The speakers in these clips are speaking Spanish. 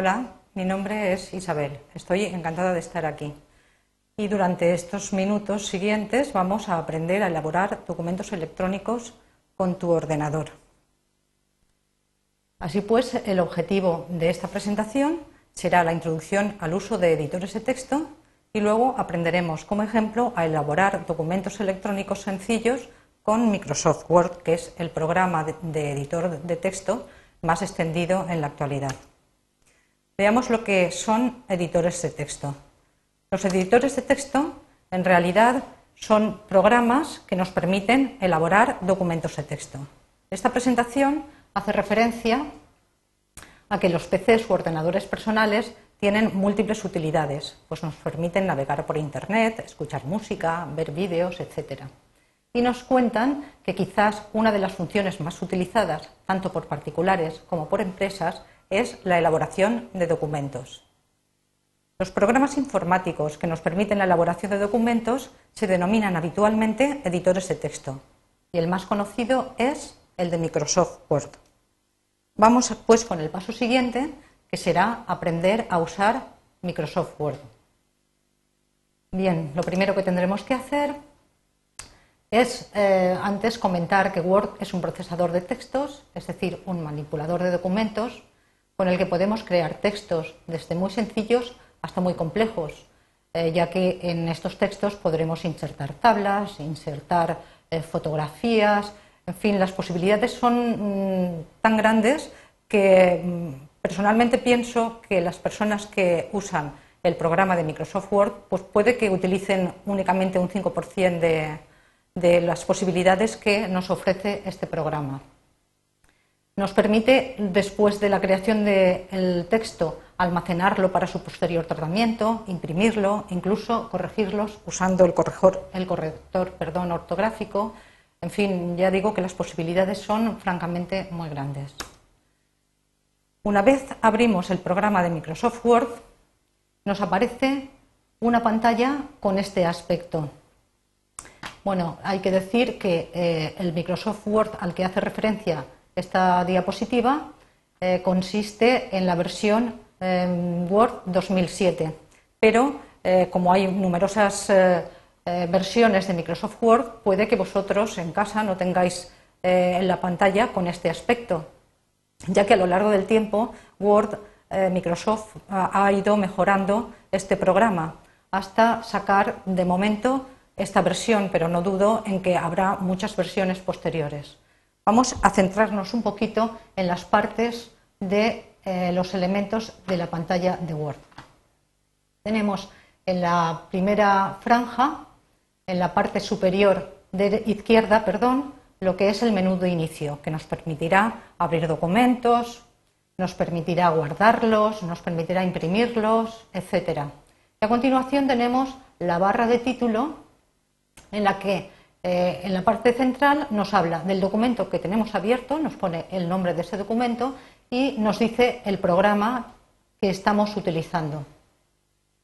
Hola, mi nombre es Isabel. Estoy encantada de estar aquí. Y durante estos minutos siguientes vamos a aprender a elaborar documentos electrónicos con tu ordenador. Así pues, el objetivo de esta presentación será la introducción al uso de editores de texto y luego aprenderemos como ejemplo a elaborar documentos electrónicos sencillos con Microsoft Word, que es el programa de, editor de texto más extendido en la actualidad. Veamos lo que son editores de texto. Los editores de texto en realidad son programas que nos permiten elaborar documentos de texto. Esta presentación hace referencia a que los PCs u ordenadores personales tienen múltiples utilidades, pues nos permiten navegar por Internet, escuchar música, ver vídeos, etc. Y nos cuentan que quizás una de las funciones más utilizadas, tanto por particulares como por empresas, es la elaboración de documentos. Los programas informáticos que nos permiten la elaboración de documentos se denominan habitualmente editores de texto y el más conocido es el de Microsoft Word. Vamos pues con el paso siguiente, que será aprender a usar Microsoft Word. Bien, lo primero que tendremos que hacer es eh, antes comentar que Word es un procesador de textos, es decir, un manipulador de documentos con el que podemos crear textos desde muy sencillos hasta muy complejos, eh, ya que en estos textos podremos insertar tablas, insertar eh, fotografías, en fin, las posibilidades son mm, tan grandes que mm, personalmente pienso que las personas que usan el programa de Microsoft Word, pues puede que utilicen únicamente un 5% de, de las posibilidades que nos ofrece este programa. Nos permite, después de la creación del texto, almacenarlo para su posterior tratamiento, imprimirlo, incluso corregirlos usando el corrector, el corrector perdón, ortográfico. En fin, ya digo que las posibilidades son francamente muy grandes. Una vez abrimos el programa de Microsoft Word, nos aparece una pantalla con este aspecto. Bueno, hay que decir que eh, el Microsoft Word al que hace referencia esta diapositiva eh, consiste en la versión em, Word 2007, pero eh, como hay numerosas versiones de Microsoft Word, puede que vosotros en casa no tengáis en la pantalla con este aspecto, ya que a lo largo del tiempo Word, Microsoft ha ido mejorando este programa hasta sacar de momento esta versión, pero no dudo en que habrá muchas versiones posteriores. Vamos a centrarnos un poquito en las partes de eh, los elementos de la pantalla de Word. Tenemos en la primera franja, en la parte superior de izquierda, perdón, lo que es el menú de inicio, que nos permitirá abrir documentos, nos permitirá guardarlos, nos permitirá imprimirlos, etc. Y a continuación tenemos la barra de título, en la que eh, en la parte central nos habla del documento que tenemos abierto, nos pone el nombre de ese documento y nos dice el programa que estamos utilizando.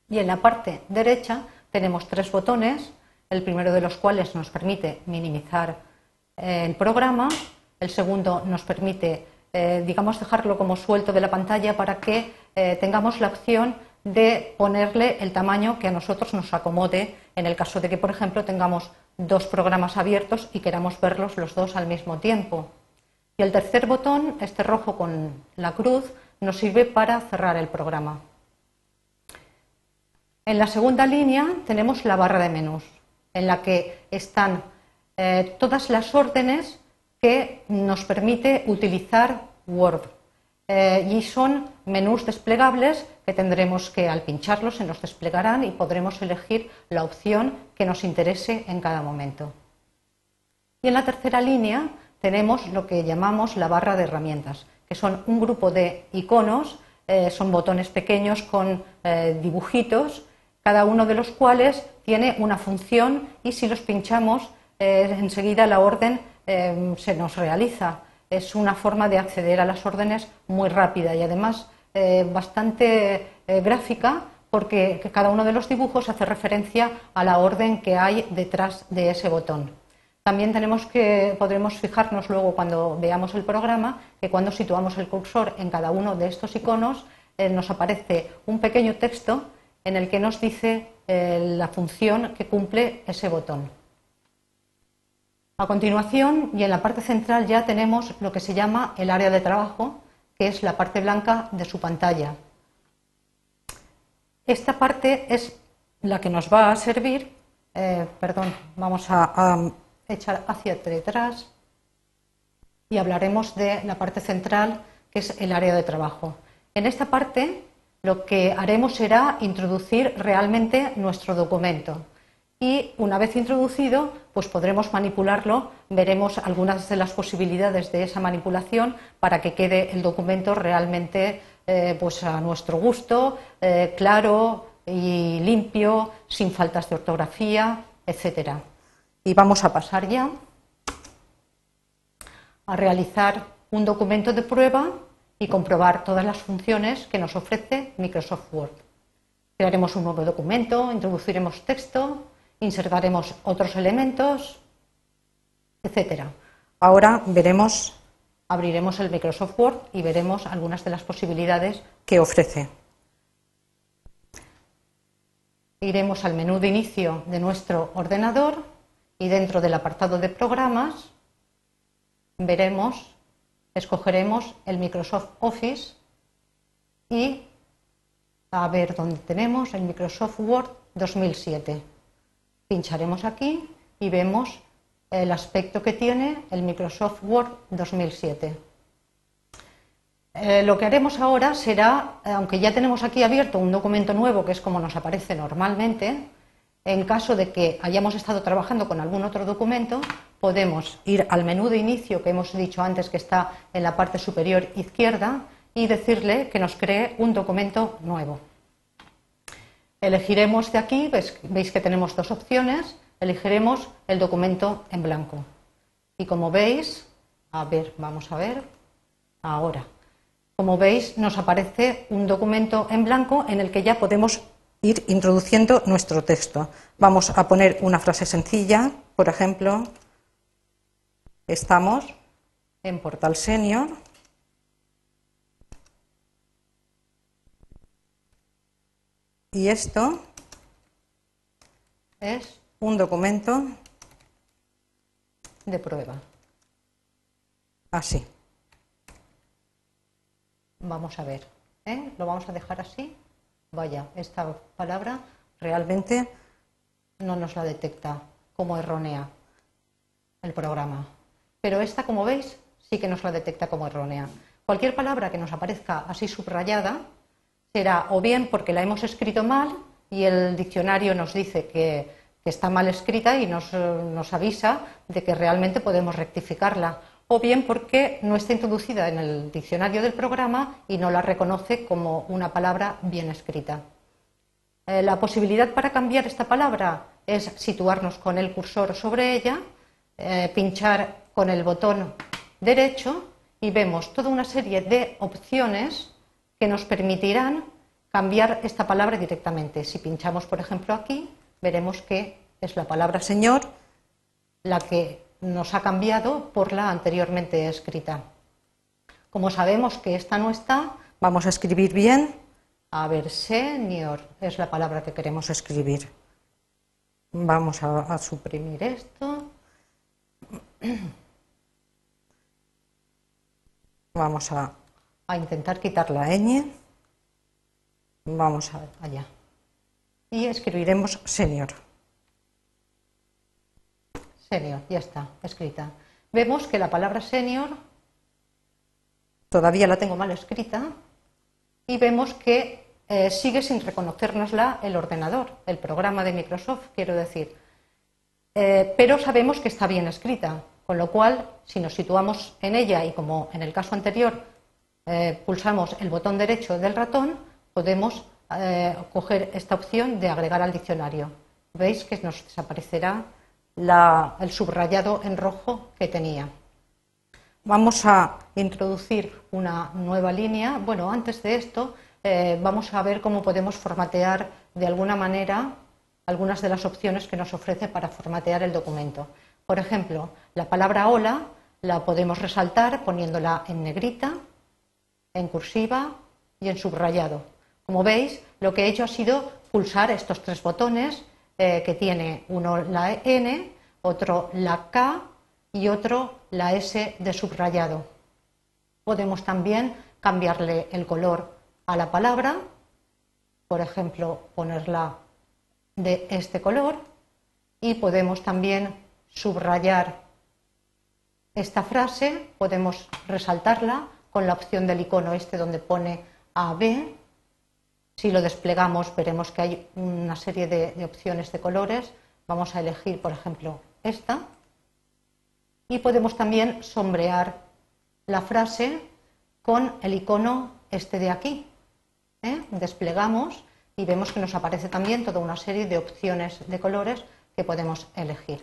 Y en la parte derecha tenemos tres botones, el primero de los cuales nos permite minimizar eh, el programa, el segundo nos permite, eh, digamos, dejarlo como suelto de la pantalla para que tengamos la opción de ponerle el tamaño que a nosotros nos acomode en el caso de que, por ejemplo, tengamos dos programas abiertos y queramos verlos los dos al mismo tiempo. Y el tercer botón, este rojo con la cruz, nos sirve para cerrar el programa. En la segunda línea tenemos la barra de menús, en la que están eh, todas las órdenes que nos permite utilizar Word. Eh, y son menús desplegables que tendremos que al pincharlos se nos desplegarán y podremos elegir la opción que nos interese en cada momento. Y en la tercera línea tenemos lo que llamamos la barra de herramientas, que son un grupo de iconos, eh, son botones pequeños con eh, dibujitos, cada uno de los cuales tiene una función y si los pinchamos enseguida la orden se nos realiza es una forma de acceder a las órdenes muy rápida y además eh, bastante eh, gráfica porque cada uno de los dibujos hace referencia a la orden que hay detrás de ese botón. También tenemos que, podremos fijarnos luego cuando veamos el programa que cuando situamos el cursor en cada uno de estos iconos eh, nos aparece un pequeño texto en el que nos dice la función que cumple ese botón. A continuación, y en la parte central ya tenemos lo que se llama el área de trabajo, que es la parte blanca de su pantalla. Esta parte es la que nos va a servir, eh, perdón, vamos a echar hacia detrás y hablaremos de la parte central, que es el área de trabajo. En esta parte lo que haremos será introducir realmente nuestro documento y una vez introducido, pues podremos manipularlo, veremos algunas de las posibilidades de esa manipulación para que quede el documento realmente eh, pues a nuestro gusto, eh, claro y limpio, sin faltas de ortografía, etcétera. Y vamos a pasar ya a realizar un documento de prueba y comprobar todas las funciones que nos ofrece Microsoft Word. Crearemos un nuevo documento, introduciremos texto, insertaremos otros elementos, etc. Ahora veremos, abriremos el Microsoft Word y veremos algunas de las posibilidades que ofrece. Iremos al menú de inicio de nuestro ordenador y dentro del apartado de programas veremos, escogeremos el Microsoft Office y a ver dónde tenemos el Microsoft Word 2007. Pincharemos aquí y vemos el aspecto que tiene el Microsoft Word 2007. Eh, lo que haremos ahora será, aunque ya tenemos aquí abierto un documento nuevo, que es como nos aparece normalmente, en caso de que hayamos estado trabajando con algún otro documento, podemos ir al menú de inicio que hemos dicho antes que está en la parte superior izquierda y decirle que nos cree un documento nuevo. Elegiremos de aquí, veis, que tenemos dos opciones, elegiremos el documento en blanco. Y como veis, a ver, vamos a ver, ahora. Como veis, nos aparece un documento en blanco en el que ya podemos ir introduciendo nuestro texto. Vamos a poner una frase sencilla, por ejemplo, estamos en Portal Senior. Y esto es un documento de prueba. Así. Vamos a ver. ¿eh? Lo vamos a dejar así vaya, esta palabra realmente no nos la detecta como errónea el programa. Pero esta, como veis, sí que nos la detecta como errónea. Cualquier palabra que nos aparezca así subrayada será o bien porque la hemos escrito mal y el diccionario nos dice que, está mal escrita y nos, nos avisa de que realmente podemos rectificarla, o bien porque no está introducida en el diccionario del programa y no la reconoce como una palabra bien escrita. Eh, la posibilidad para cambiar esta palabra es situarnos con el cursor sobre ella, eh, pinchar con el botón derecho y vemos toda una serie de opciones que nos permitirán cambiar esta palabra directamente. Si pinchamos, por ejemplo, aquí, veremos que es la palabra Señor la que nos ha cambiado por la anteriormente escrita. Como sabemos que esta no está, vamos a escribir bien. A ver, senior es la palabra que queremos escribir. Vamos a, suprimir esto. Vamos a, a, intentar quitar la ñ. Vamos allá. Y escribiremos senior senior, ya está, escrita. Vemos que la palabra senior todavía la tengo mal escrita y vemos que eh, sigue sin reconocérnosla el ordenador, el programa de Microsoft, quiero decir. Eh, pero sabemos que está bien escrita, con lo cual, si nos situamos en ella y como en el caso anterior eh, pulsamos el botón derecho del ratón, podemos coger esta opción de agregar al diccionario. Veis que nos desaparecerá el subrayado en rojo que tenía. Vamos a introducir una nueva línea. Bueno, antes de esto, eh, vamos a ver cómo podemos formatear de alguna manera algunas de las opciones que nos ofrece para formatear el documento. Por ejemplo, la palabra hola la podemos resaltar poniéndola en negrita, en cursiva y en subrayado. Como veis, lo que he hecho ha sido pulsar estos tres botones eh, que tiene uno la N, otro la K y otro la S de subrayado. Podemos también cambiarle el color a la palabra, por ejemplo, ponerla de este color y podemos también subrayar esta frase, podemos resaltarla con la opción del icono este donde pone AB. Si lo desplegamos veremos que hay una serie de, opciones de colores. Vamos a elegir, por ejemplo, esta. Y podemos también sombrear la frase con el icono este de aquí. ¿eh? Desplegamos y vemos que nos aparece también toda una serie de opciones de colores que podemos elegir.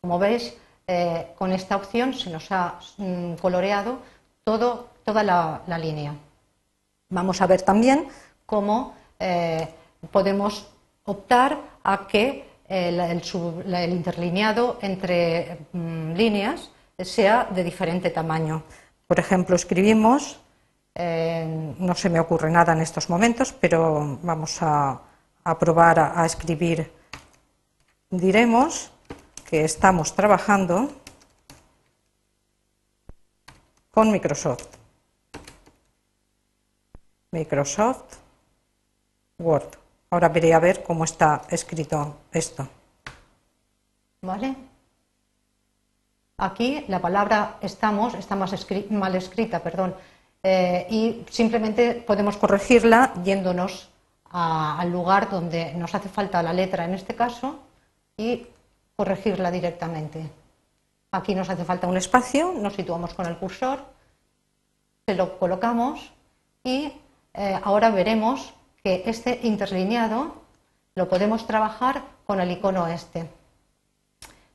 Como veis, eh, con esta opción se nos ha mm, coloreado todo, toda la, línea. Vamos a ver también cómo eh, podemos optar a que el, el, interlineado entre mm, líneas sea de diferente tamaño. Por ejemplo, escribimos, eh, no se me ocurre nada en estos momentos, pero vamos a, probar a, escribir. Diremos que estamos trabajando con Microsoft. Microsoft Word. Ahora veré a ver cómo está escrito esto. ¿Vale? Aquí la palabra estamos está mal escrita, perdón, eh, y simplemente podemos corregirla yéndonos al lugar donde nos hace falta la letra en este caso y corregirla directamente. Aquí nos hace falta un espacio, nos situamos con el cursor, se lo colocamos y eh, ahora veremos que este interlineado lo podemos trabajar con el icono este.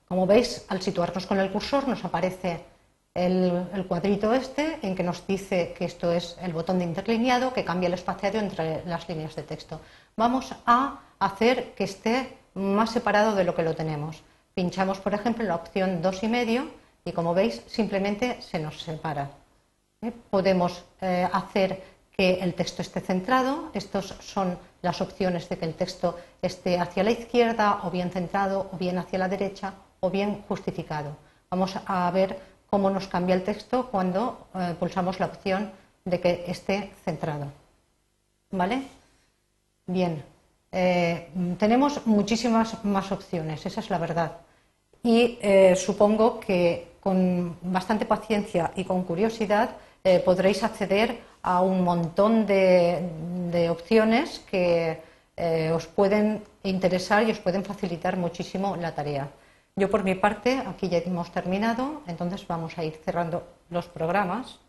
Como veis, al situarnos con el cursor nos aparece el, cuadrito este en que nos dice que esto es el botón de interlineado que cambia el espaciado entre las líneas de texto. Vamos a hacer que esté más separado de lo que lo tenemos. Pinchamos, por ejemplo, en la opción 2 y como veis simplemente se nos separa. ¿Eh? Podemos eh, hacer que el texto esté centrado. Estas son las opciones de que el texto esté hacia la izquierda o bien centrado o bien hacia la derecha o bien justificado. Vamos a ver cómo nos cambia el texto cuando eh, pulsamos la opción de que esté centrado. ¿Vale? Bien, tenemos muchísimas más opciones, esa es la verdad. Y eh, supongo que con bastante paciencia y con curiosidad podréis acceder a un montón de opciones que os pueden interesar y os pueden facilitar muchísimo la tarea. Yo por mi parte, aquí ya hemos terminado, entonces vamos a ir cerrando los programas.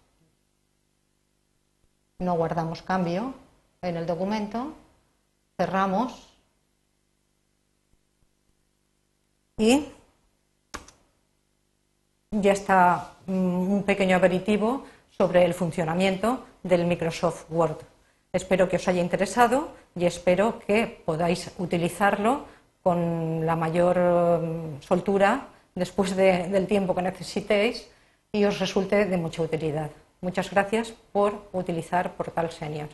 No guardamos cambio en el documento, cerramos y ya está mm, un pequeño aperitivo sobre el funcionamiento del Microsoft Word. Espero que os haya interesado y espero que podáis utilizarlo con la mayor mm, soltura después del tiempo que necesitéis y os resulte de mucha utilidad. Muchas gracias por utilizar Portal Senior.